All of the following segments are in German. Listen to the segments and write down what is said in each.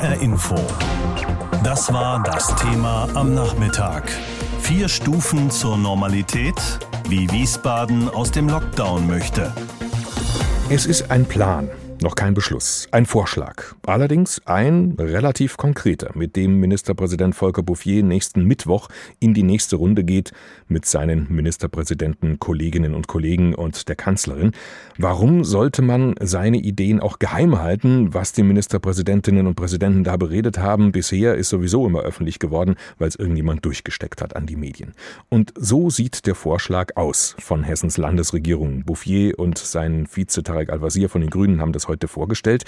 HR Info. Das war das Thema am Nachmittag. Vier Stufen zur Normalität, wie Wiesbaden aus dem Lockdown möchte. Es ist ein Plan. Noch kein Beschluss, ein Vorschlag. Allerdings ein relativ konkreter, mit dem Ministerpräsident Volker Bouffier nächsten Mittwoch in die nächste Runde geht mit seinen Ministerpräsidenten, Kolleginnen und Kollegen und der Kanzlerin. Warum sollte man seine Ideen auch geheim halten, was die Ministerpräsidentinnen und Präsidenten da beredet haben? Bisher ist sowieso immer öffentlich geworden, weil es irgendjemand durchgesteckt hat an die Medien. Und so sieht der Vorschlag aus von Hessens Landesregierung. Bouffier und sein Vize Tarek Al-Wazir von den Grünen haben das heute vorgestellt.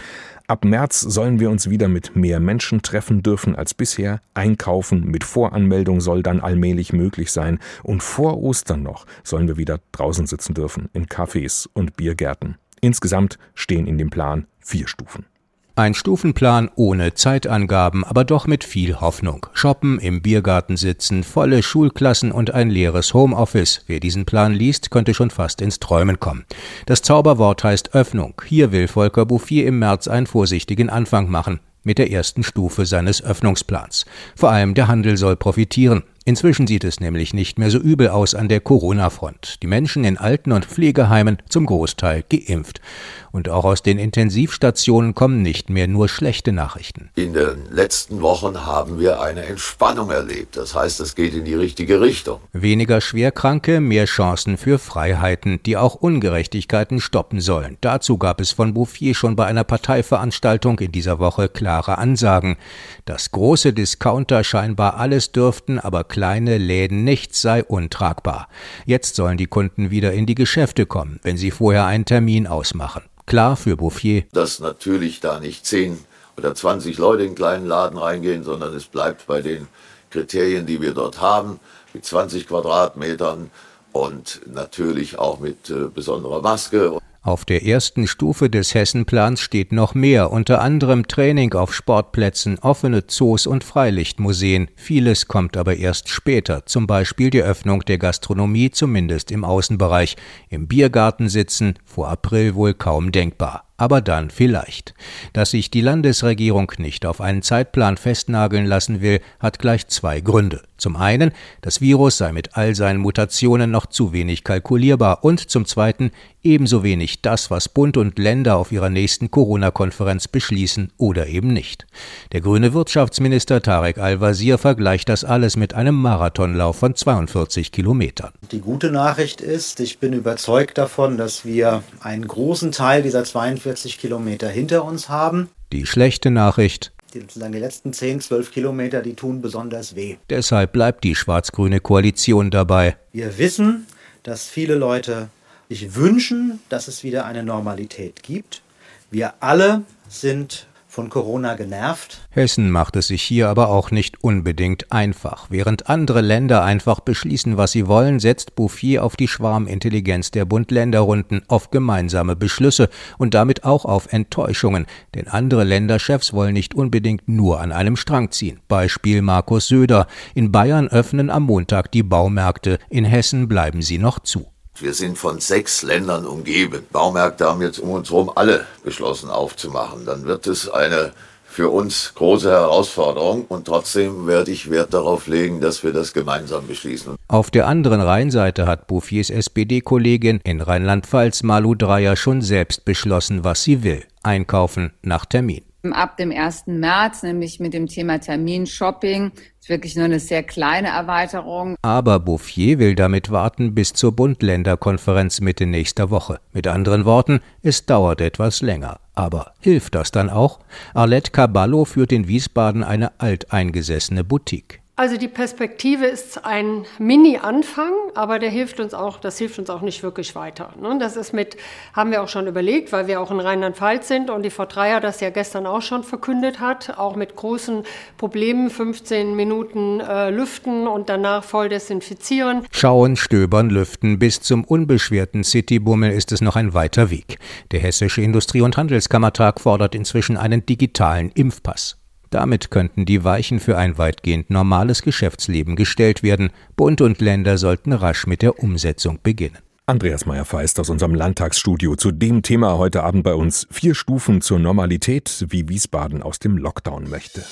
Ab März sollen wir uns wieder mit mehr Menschen treffen dürfen als bisher. Einkaufen mit Voranmeldung soll dann allmählich möglich sein. Und vor Ostern noch sollen wir wieder draußen sitzen dürfen, in Cafés und Biergärten. Insgesamt stehen in dem Plan vier Stufen. Ein Stufenplan ohne Zeitangaben, aber doch mit viel Hoffnung. Shoppen, im Biergarten sitzen, volle Schulklassen und ein leeres Homeoffice. Wer diesen Plan liest, könnte schon fast ins Träumen kommen. Das Zauberwort heißt Öffnung. Hier will Volker Bouffier im März einen vorsichtigen Anfang machen mit der ersten Stufe seines Öffnungsplans. Vor allem der Handel soll profitieren. Inzwischen sieht es nämlich nicht mehr so übel aus an der Corona-Front. Die Menschen in Alten- und Pflegeheimen zum Großteil geimpft. Und auch aus den Intensivstationen kommen nicht mehr nur schlechte Nachrichten. In den letzten Wochen haben wir eine Entspannung erlebt. Das heißt, es geht in die richtige Richtung. Weniger Schwerkranke, mehr Chancen für Freiheiten, die auch Ungerechtigkeiten stoppen sollen. Dazu gab es von Bouffier schon bei einer Parteiveranstaltung in dieser Woche klare Ansagen. Dass große Discounter scheinbar alles dürften, aber kleine Läden nichts sei untragbar. Jetzt sollen die Kunden wieder in die Geschäfte kommen, wenn sie vorher einen Termin ausmachen. Klar für Bouffier. Dass natürlich da nicht 10 oder 20 Leute in einen kleinen Laden reingehen, sondern es bleibt bei den Kriterien, die wir dort haben, mit 20 Quadratmetern und natürlich auch mit äh, besonderer Maske. Auf der ersten Stufe des Hessenplans steht noch mehr, unter anderem Training auf Sportplätzen, offene Zoos und Freilichtmuseen. Vieles kommt aber erst später, zum Beispiel die Öffnung der Gastronomie, zumindest im Außenbereich. Im Biergarten sitzen, vor April wohl kaum denkbar aber dann vielleicht. Dass sich die Landesregierung nicht auf einen Zeitplan festnageln lassen will, hat gleich zwei Gründe. Zum einen, das Virus sei mit all seinen Mutationen noch zu wenig kalkulierbar und zum zweiten ebenso wenig das, was Bund und Länder auf ihrer nächsten Corona-Konferenz beschließen oder eben nicht. Der grüne Wirtschaftsminister Tarek Al-Wazir vergleicht das alles mit einem Marathonlauf von 42 Kilometern. Die gute Nachricht ist, ich bin überzeugt davon, dass wir einen großen Teil dieser 42 Kilometer hinter uns haben. Die schlechte Nachricht, die, die letzten 10, 12 Kilometer, die tun besonders weh. Deshalb bleibt die schwarz-grüne Koalition dabei. Wir wissen, dass viele Leute sich wünschen, dass es wieder eine Normalität gibt. Wir alle sind von Corona genervt. Hessen macht es sich hier aber auch nicht unbedingt einfach. Während andere Länder einfach beschließen, was sie wollen, setzt Bouffier auf die Schwarmintelligenz der Bund-Länder-Runden, auf gemeinsame Beschlüsse und damit auch auf Enttäuschungen. Denn andere Länderchefs wollen nicht unbedingt nur an einem Strang ziehen. Beispiel Markus Söder. In Bayern öffnen am Montag die Baumärkte, in Hessen bleiben sie noch zu. Wir sind von sechs Ländern umgeben. Baumärkte haben jetzt um uns herum alle beschlossen aufzumachen. Dann wird es eine für uns große Herausforderung und trotzdem werde ich Wert darauf legen, dass wir das gemeinsam beschließen. Auf der anderen Rheinseite hat Bouffiers SPD-Kollegin in Rheinland-Pfalz Malu Dreyer schon selbst beschlossen, was sie will. Einkaufen nach Termin. Ab dem 1. März, nämlich mit dem Thema Terminshopping, ist wirklich nur eine sehr kleine Erweiterung. Aber Bouffier will damit warten bis zur Bund-Länder-Konferenz Mitte nächster Woche. Mit anderen Worten, es dauert etwas länger. Aber hilft das dann auch? Arlette Caballo führt in Wiesbaden eine alteingesessene Boutique. Also die Perspektive ist ein Mini-Anfang, aber der hilft uns auch, das hilft uns auch nicht wirklich weiter. Ne? Das ist mit, haben wir auch schon überlegt, weil wir auch in Rheinland-Pfalz sind und die Frau Dreier das ja gestern auch schon verkündet hat, auch mit großen Problemen, 15 Minuten äh, lüften und danach voll desinfizieren. Schauen, stöbern, lüften, bis zum unbeschwerten Citybummel ist es noch ein weiter Weg. Der Hessische Industrie- und Handelskammertag fordert inzwischen einen digitalen Impfpass. Damit könnten die Weichen für ein weitgehend normales Geschäftsleben gestellt werden. Bund und Länder sollten rasch mit der Umsetzung beginnen. Andreas Meyer-Feist aus unserem Landtagsstudio zu dem Thema heute Abend bei uns. Vier Stufen zur Normalität, wie Wiesbaden aus dem Lockdown möchte.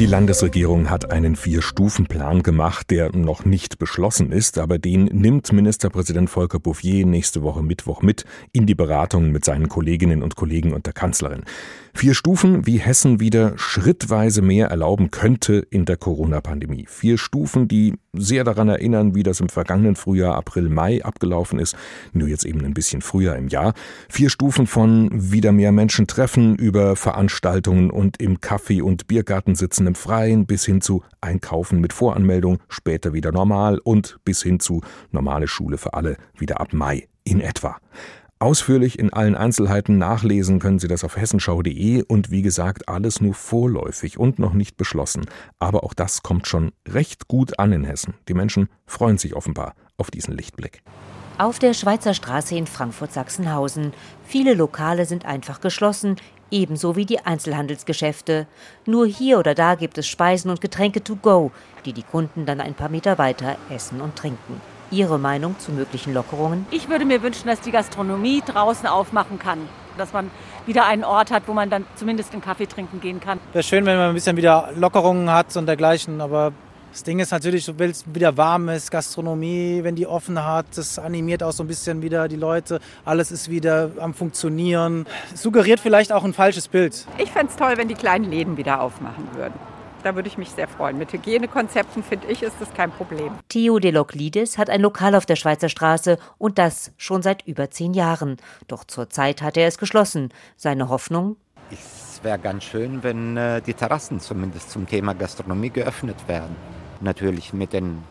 Die Landesregierung hat einen Vier-Stufen-Plan gemacht, der noch nicht beschlossen ist, aber den nimmt Ministerpräsident Volker Bouffier nächste Woche Mittwoch mit in die Beratungen mit seinen Kolleginnen und Kollegen und der Kanzlerin. Vier Stufen, wie Hessen wieder schrittweise mehr erlauben könnte in der Corona-Pandemie. Vier Stufen, die sehr daran erinnern, wie das im vergangenen Frühjahr, April, Mai abgelaufen ist, nur jetzt eben ein bisschen früher im Jahr. Vier Stufen von wieder mehr Menschen treffen über Veranstaltungen und im Kaffee- und Biergarten sitzen im Freien bis hin zu Einkaufen mit Voranmeldung, später wieder normal und bis hin zu normale Schule für alle wieder ab Mai in etwa. Ausführlich in allen Einzelheiten nachlesen können Sie das auf hessenschau.de und wie gesagt, alles nur vorläufig und noch nicht beschlossen. Aber auch das kommt schon recht gut an in Hessen. Die Menschen freuen sich offenbar auf diesen Lichtblick. Auf der Schweizer Straße in Frankfurt-Sachsenhausen. Viele Lokale sind einfach geschlossen, ebenso wie die Einzelhandelsgeschäfte. Nur hier oder da gibt es Speisen und Getränke to go, die die Kunden dann ein paar Meter weiter essen und trinken. Ihre Meinung zu möglichen Lockerungen? Ich würde mir wünschen, dass die Gastronomie draußen aufmachen kann. Dass man wieder einen Ort hat, wo man dann zumindest einen Kaffee trinken gehen kann. Wäre schön, wenn man ein bisschen wieder Lockerungen hat und dergleichen. Aber das Ding ist natürlich, du willst wieder warm ist, Gastronomie, wenn die offen hat, das animiert auch so ein bisschen wieder die Leute. Alles ist wieder am Funktionieren. Suggeriert vielleicht auch ein falsches Bild. Ich fände es toll, wenn die kleinen Läden wieder aufmachen würden. Da würde ich mich sehr freuen. Mit Hygienekonzepten, finde ich, ist das kein Problem. Theo Deloklidis hat ein Lokal auf der Schweizer Straße und das schon seit über zehn Jahren. Doch zurzeit hat er es geschlossen. Seine Hoffnung? Es wäre ganz schön, wenn äh, die Terrassen zumindest zum Thema Gastronomie geöffnet werden. Natürlich mit den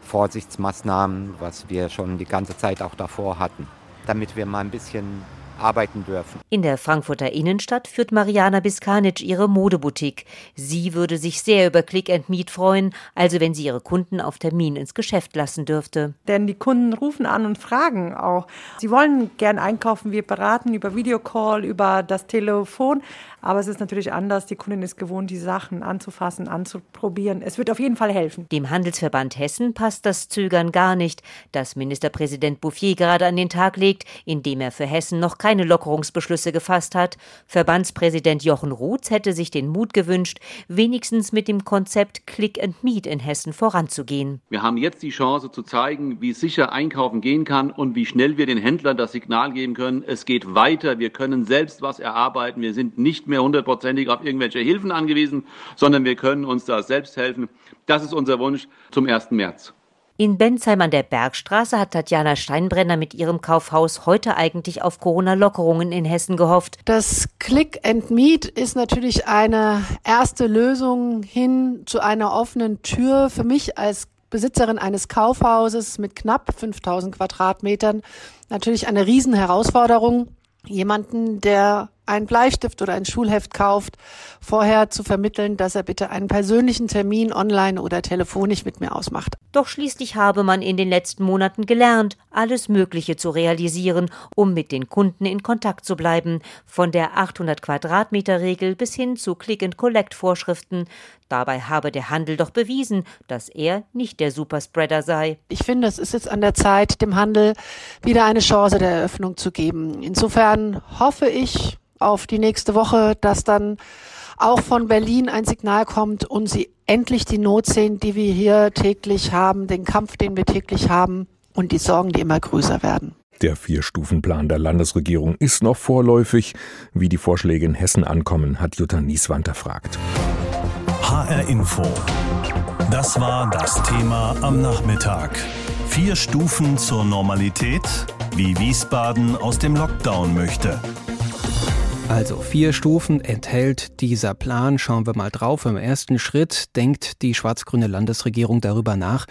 Vorsichtsmaßnahmen, was wir schon die ganze Zeit auch davor hatten, damit wir mal ein bisschen arbeiten dürfen. In der Frankfurter Innenstadt führt Mariana Biskanic ihre Modeboutique. Sie würde sich sehr über Click and Meet freuen, also wenn sie ihre Kunden auf Termin ins Geschäft lassen dürfte. Denn die Kunden rufen an und fragen auch. Sie wollen gern einkaufen, wir beraten über Videocall, über das Telefon, aber es ist natürlich anders. Die Kundin ist gewohnt, die Sachen anzufassen, anzuprobieren. Es wird auf jeden Fall helfen. Dem Handelsverband Hessen passt das Zögern gar nicht, das Ministerpräsident Bouffier gerade an den Tag legt, indem er für Hessen noch keine Lockerungsbeschlüsse gefasst hat. Verbandspräsident Jochen Ruths hätte sich den Mut gewünscht, wenigstens mit dem Konzept Click and Meet in Hessen voranzugehen. Wir haben jetzt die Chance zu zeigen, wie sicher einkaufen gehen kann und wie schnell wir den Händlern das Signal geben können, es geht weiter, wir können selbst was erarbeiten, wir sind nicht mehr hundertprozentig auf irgendwelche Hilfen angewiesen, sondern wir können uns da selbst helfen. Das ist unser Wunsch zum 1. März. In Bensheim an der Bergstraße hat Tatjana Steinbrenner mit ihrem Kaufhaus heute eigentlich auf Corona-Lockerungen in Hessen gehofft. Das Click and Meet ist natürlich eine erste Lösung hin zu einer offenen Tür für mich als Besitzerin eines Kaufhauses mit knapp 5000 Quadratmetern natürlich eine Riesenherausforderung. Jemanden, der einen Bleistift oder ein Schulheft kauft, vorher zu vermitteln, dass er bitte einen persönlichen Termin online oder telefonisch mit mir ausmacht. Doch schließlich habe man in den letzten Monaten gelernt, alles Mögliche zu realisieren, um mit den Kunden in Kontakt zu bleiben, von der 800 Quadratmeter Regel bis hin zu Click-and-Collect-Vorschriften. Dabei habe der Handel doch bewiesen, dass er nicht der Superspreader sei. Ich finde, es ist jetzt an der Zeit, dem Handel wieder eine Chance der Eröffnung zu geben. Insofern hoffe ich, auf die nächste Woche, dass dann auch von Berlin ein Signal kommt und sie endlich die Not sehen, die wir hier täglich haben, den Kampf, den wir täglich haben und die Sorgen, die immer größer werden. Der Vier-Stufen-Plan der Landesregierung ist noch vorläufig. Wie die Vorschläge in Hessen ankommen, hat Jutta Nieswander fragt. HR Info. Das war das Thema am Nachmittag. Vier Stufen zur Normalität, wie Wiesbaden aus dem Lockdown möchte. Also vier Stufen enthält dieser Plan. Schauen wir mal drauf. Im ersten Schritt denkt die schwarz-grüne Landesregierung darüber nach,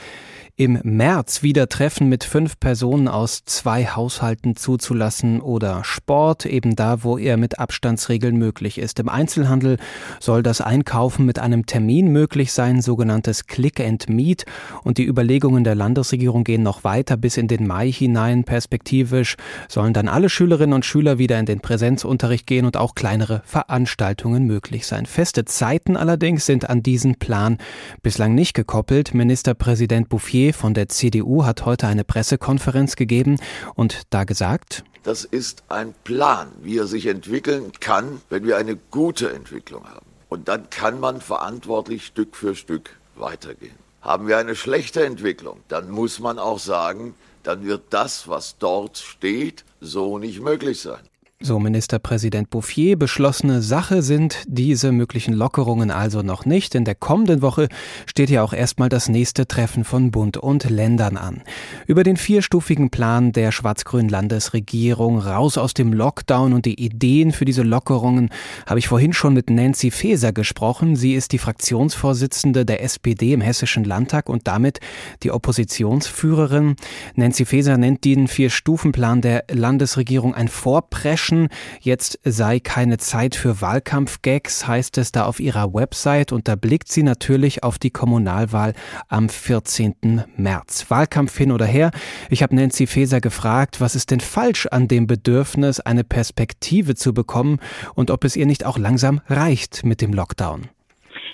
im März wieder Treffen mit fünf Personen aus zwei Haushalten zuzulassen oder Sport, eben da, wo er mit Abstandsregeln möglich ist. Im Einzelhandel soll das Einkaufen mit einem Termin möglich sein, sogenanntes Click and Meet. Und die Überlegungen der Landesregierung gehen noch weiter bis in den Mai hinein. Perspektivisch sollen dann alle Schülerinnen und Schüler wieder in den Präsenzunterricht gehen und auch kleinere Veranstaltungen möglich sein. Feste Zeiten allerdings sind an diesen Plan bislang nicht gekoppelt. Ministerpräsident Bouffier Bouffier von der CDU hat heute eine Pressekonferenz gegeben und da gesagt, das ist ein Plan, wie er sich entwickeln kann, wenn wir eine gute Entwicklung haben. Und dann kann man verantwortlich Stück für Stück weitergehen. Haben wir eine schlechte Entwicklung, dann muss man auch sagen, dann wird das, was dort steht, so nicht möglich sein. So Ministerpräsident Bouffier, beschlossene Sache sind diese möglichen Lockerungen also noch nicht. In der kommenden Woche steht ja auch erstmal das nächste Treffen von Bund und Ländern an. Über den vierstufigen Plan der schwarz-grünen Landesregierung raus aus dem Lockdown und die Ideen für diese Lockerungen habe ich vorhin schon mit Nancy Faeser gesprochen. Sie ist die Fraktionsvorsitzende der SPD im Hessischen Landtag und damit die Oppositionsführerin. Nancy Faeser nennt den Vier-Stufen-Plan der Landesregierung ein Vorpreschen Menschen. Jetzt sei keine Zeit für Wahlkampfgags, heißt es da auf ihrer Website. Und da blickt sie natürlich auf die Kommunalwahl am 14. März. Wahlkampf hin oder her. Ich habe Nancy Faeser gefragt, was ist denn falsch an dem Bedürfnis, eine Perspektive zu bekommen und ob es ihr nicht auch langsam reicht mit dem Lockdown.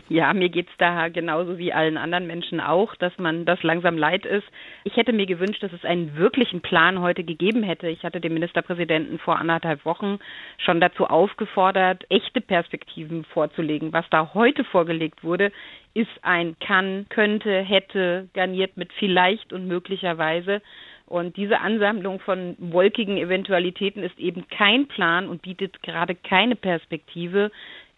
Ja, mir geht's da genauso wie allen anderen Menschen auch, dass man das langsam leid ist. Ich hätte mir gewünscht, dass es einen wirklichen Plan heute gegeben hätte. Ich hatte den Ministerpräsidenten vor anderthalb Wochen schon dazu aufgefordert, echte Perspektiven vorzulegen. Was da heute vorgelegt wurde, ist ein kann, könnte, hätte, garniert mit vielleicht und möglicherweise. Und diese Ansammlung von wolkigen Eventualitäten ist eben kein Plan und bietet gerade keine Perspektive.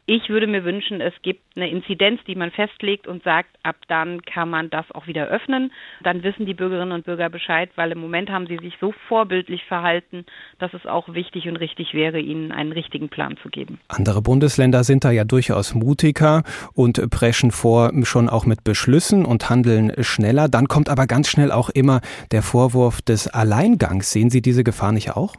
Ich würde mir wünschen, es gibt eine Inzidenz, die man festlegt und sagt, ab dann kann man das auch wieder öffnen. Dann wissen die Bürgerinnen und Bürger Bescheid, weil im Moment haben sie sich so vorbildlich verhalten, dass es auch wichtig und richtig wäre, ihnen einen richtigen Plan zu geben. Andere Bundesländer sind da ja durchaus mutiger und preschen vor schon auch mit Beschlüssen und handeln schneller. Dann kommt aber ganz schnell auch immer der Vorwurf des Alleingangs. Sehen Sie diese Gefahr nicht auch?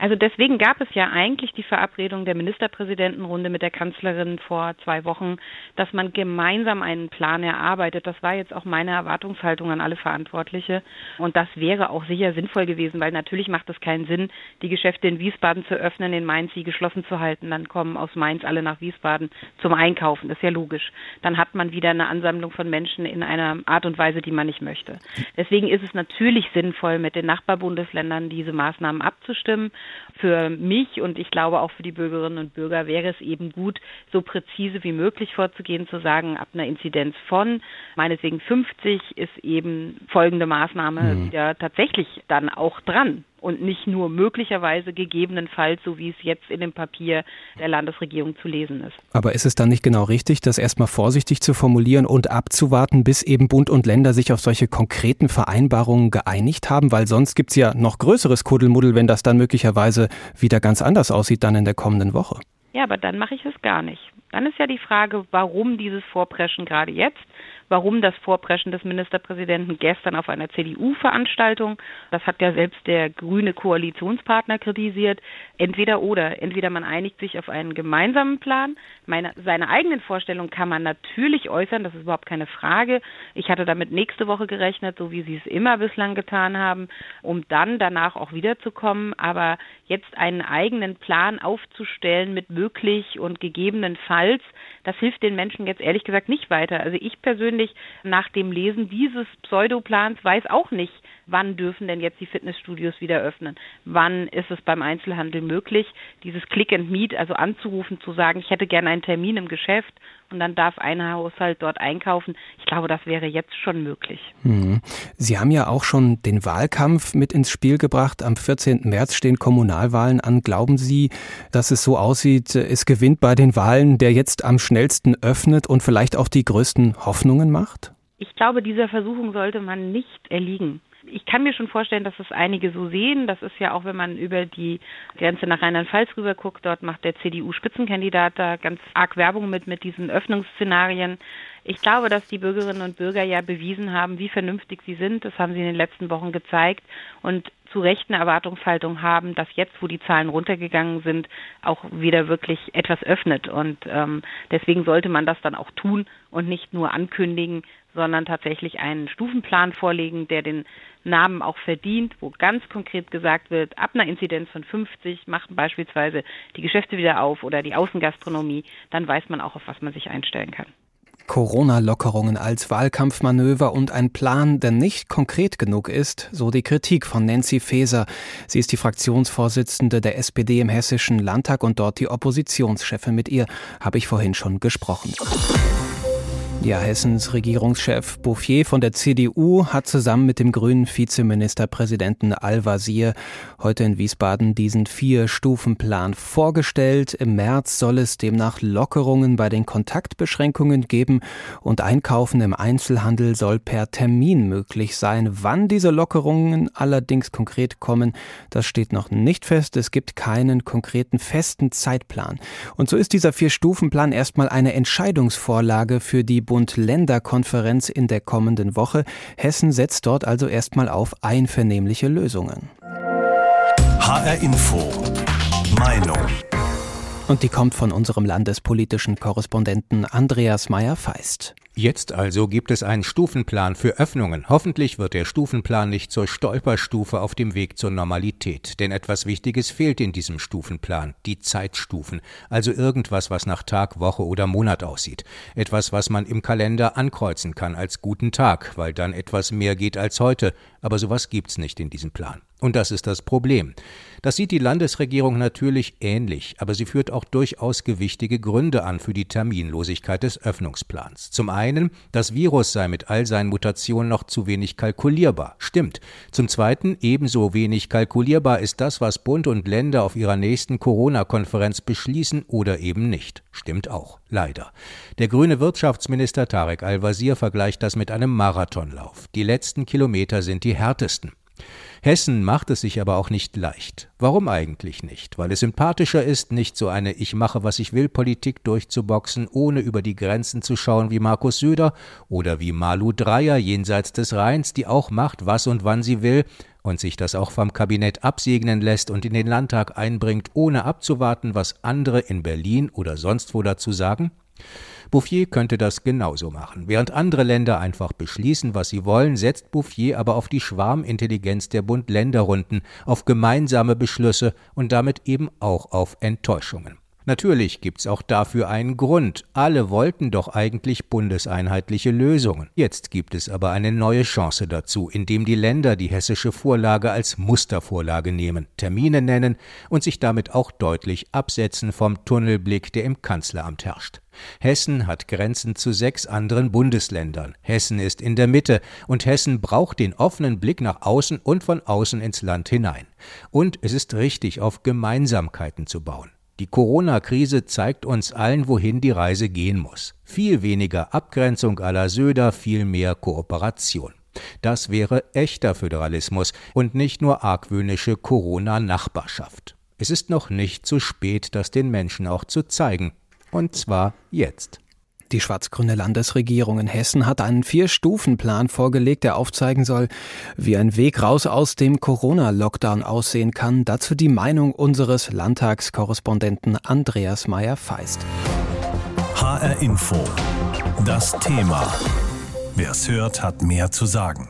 Also deswegen gab es ja eigentlich die Verabredung der Ministerpräsidentenrunde mit der Kanzlerin vor zwei Wochen, dass man gemeinsam einen Plan erarbeitet. Das war jetzt auch meine Erwartungshaltung an alle Verantwortliche. Und das wäre auch sicher sinnvoll gewesen, weil natürlich macht es keinen Sinn, die Geschäfte in Wiesbaden zu öffnen, in Mainz sie geschlossen zu halten. Dann kommen aus Mainz alle nach Wiesbaden zum Einkaufen. Das ist ja logisch. Dann hat man wieder eine Ansammlung von Menschen in einer Art und Weise, die man nicht möchte. Deswegen ist es natürlich sinnvoll, mit den Nachbarbundesländern diese Maßnahmen abzustimmen für mich und ich glaube auch für die Bürgerinnen und Bürger wäre es eben gut, so präzise wie möglich vorzugehen, zu sagen, ab einer Inzidenz von meinetwegen 50 ist eben folgende Maßnahme mhm. wieder tatsächlich dann auch dran und nicht nur möglicherweise gegebenenfalls, so wie es jetzt in dem Papier der Landesregierung zu lesen ist. Aber ist es dann nicht genau richtig, das erstmal vorsichtig zu formulieren und abzuwarten, bis eben Bund und Länder sich auf solche konkreten Vereinbarungen geeinigt haben? Weil sonst gibt es ja noch größeres Kuddelmuddel, wenn das dann möglicherweise wieder ganz anders aussieht dann in der kommenden Woche. Ja, aber dann mache ich es gar nicht. Dann ist ja die Frage, warum dieses Vorpreschen gerade jetzt? Warum das Vorpreschen des Ministerpräsidenten gestern auf einer CDU-Veranstaltung. Das hat ja selbst der grüne Koalitionspartner kritisiert. Entweder oder. Entweder man einigt sich auf einen gemeinsamen Plan. Meine, seine eigenen Vorstellungen kann man natürlich äußern, das ist überhaupt keine Frage. Ich hatte damit nächste Woche gerechnet, so wie Sie es immer bislang getan haben, um dann danach auch wiederzukommen. Aber jetzt einen eigenen Plan aufzustellen mit möglich und gegebenenfalls, das hilft den Menschen jetzt ehrlich gesagt nicht weiter. Also ich persönlich nach dem Lesen dieses Pseudoplans weiß auch nicht, wann dürfen denn jetzt die Fitnessstudios wieder öffnen? Wann ist es beim Einzelhandel möglich, dieses Click and Meet, also anzurufen, zu sagen, ich hätte gerne einen Termin im Geschäft und dann darf ein Haushalt dort einkaufen. Ich glaube, das wäre jetzt schon möglich. Hm. Sie haben ja auch schon den Wahlkampf mit ins Spiel gebracht. Am 14. März stehen Kommunalwahlen an. Glauben Sie, dass es so aussieht, es gewinnt bei den Wahlen, der jetzt am schnellsten öffnet und vielleicht auch die größten Hoffnungen macht? Ich glaube, dieser Versuchung sollte man nicht erliegen ich kann mir schon vorstellen, dass es einige so sehen. Das ist ja auch, wenn man über die Grenze nach Rheinland-Pfalz rüber guckt, dort macht der CDU-Spitzenkandidat da ganz arg Werbung mit, mit diesen Öffnungsszenarien. Ich glaube, dass die Bürgerinnen und Bürger ja bewiesen haben, wie vernünftig sie sind. Das haben sie in den letzten Wochen gezeigt und zu Recht eine Erwartungshaltung haben, dass jetzt, wo die Zahlen runtergegangen sind, auch wieder wirklich etwas öffnet. Und ähm, deswegen sollte man das dann auch tun und nicht nur ankündigen, sondern tatsächlich einen Stufenplan vorlegen, der den Namen auch verdient, wo ganz konkret gesagt wird, ab einer Inzidenz von 50 machen beispielsweise die Geschäfte wieder auf oder die Außengastronomie, dann weiß man auch, auf was man sich einstellen kann. Corona-Lockerungen als Wahlkampfmanöver und ein Plan, der nicht konkret genug ist, so die Kritik von Nancy Faeser. Sie ist die Fraktionsvorsitzende der SPD im Hessischen Landtag und dort die Oppositionschefin. Mit ihr habe ich vorhin schon gesprochen. Ja, Hessens Regierungschef Bouffier von der CDU hat zusammen mit dem grünen Vizeministerpräsidenten Al-Wazir heute in Wiesbaden diesen Vier-Stufen-Plan vorgestellt. Im März soll es demnach Lockerungen bei den Kontaktbeschränkungen geben und Einkaufen im Einzelhandel soll per Termin möglich sein. Wann diese Lockerungen allerdings konkret kommen, das steht noch nicht fest. Es gibt keinen konkreten festen Zeitplan. Und so ist dieser Vier-Stufen-Plan erstmal eine Entscheidungsvorlage für die Bund-Länder-Konferenz in der kommenden Woche. Hessen setzt dort also erstmal auf einvernehmliche Lösungen. HR Info. Meinung. Und die kommt von unserem landespolitischen Korrespondenten Andreas Meyer-Feist. Jetzt also gibt es einen Stufenplan für Öffnungen. Hoffentlich wird der Stufenplan nicht zur Stolperstufe auf dem Weg zur Normalität. Denn etwas Wichtiges fehlt in diesem Stufenplan. Die Zeitstufen. Also irgendwas, was nach Tag, Woche oder Monat aussieht. Etwas, was man im Kalender ankreuzen kann als guten Tag, weil dann etwas mehr geht als heute. Aber sowas gibt's nicht in diesem Plan. Und das ist das Problem. Das sieht die Landesregierung natürlich ähnlich, aber sie führt auch durchaus gewichtige Gründe an für die Terminlosigkeit des Öffnungsplans. Zum einen, das Virus sei mit all seinen Mutationen noch zu wenig kalkulierbar. Stimmt. Zum zweiten, ebenso wenig kalkulierbar ist das, was Bund und Länder auf ihrer nächsten Corona-Konferenz beschließen oder eben nicht. Stimmt auch. Leider. Der grüne Wirtschaftsminister Tarek Al-Wazir vergleicht das mit einem Marathonlauf. Die letzten Kilometer sind die härtesten. Hessen macht es sich aber auch nicht leicht. Warum eigentlich nicht? Weil es sympathischer ist, nicht so eine Ich mache, was ich will Politik durchzuboxen, ohne über die Grenzen zu schauen wie Markus Söder oder wie Malu Dreyer jenseits des Rheins, die auch macht, was und wann sie will und sich das auch vom Kabinett absegnen lässt und in den Landtag einbringt, ohne abzuwarten, was andere in Berlin oder sonst wo dazu sagen? Bouffier könnte das genauso machen. Während andere Länder einfach beschließen, was sie wollen, setzt Bouffier aber auf die Schwarmintelligenz der Bund-Länder-Runden, auf gemeinsame Beschlüsse und damit eben auch auf Enttäuschungen. Natürlich gibt's auch dafür einen Grund. Alle wollten doch eigentlich bundeseinheitliche Lösungen. Jetzt gibt es aber eine neue Chance dazu, indem die Länder die hessische Vorlage als Mustervorlage nehmen, Termine nennen und sich damit auch deutlich absetzen vom Tunnelblick, der im Kanzleramt herrscht. Hessen hat Grenzen zu sechs anderen Bundesländern. Hessen ist in der Mitte und Hessen braucht den offenen Blick nach außen und von außen ins Land hinein. Und es ist richtig, auf Gemeinsamkeiten zu bauen. Die Corona-Krise zeigt uns allen, wohin die Reise gehen muss. Viel weniger Abgrenzung aller Söder, viel mehr Kooperation. Das wäre echter Föderalismus und nicht nur argwöhnische Corona-Nachbarschaft. Es ist noch nicht zu spät, das den Menschen auch zu zeigen. Und zwar jetzt. Die schwarz-grüne Landesregierung in Hessen hat einen Vier-Stufen-Plan vorgelegt, der aufzeigen soll, wie ein Weg raus aus dem Corona-Lockdown aussehen kann. Dazu die Meinung unseres Landtagskorrespondenten Andreas Meyer-Feist. HR Info. Das Thema. Wer es hört, hat mehr zu sagen.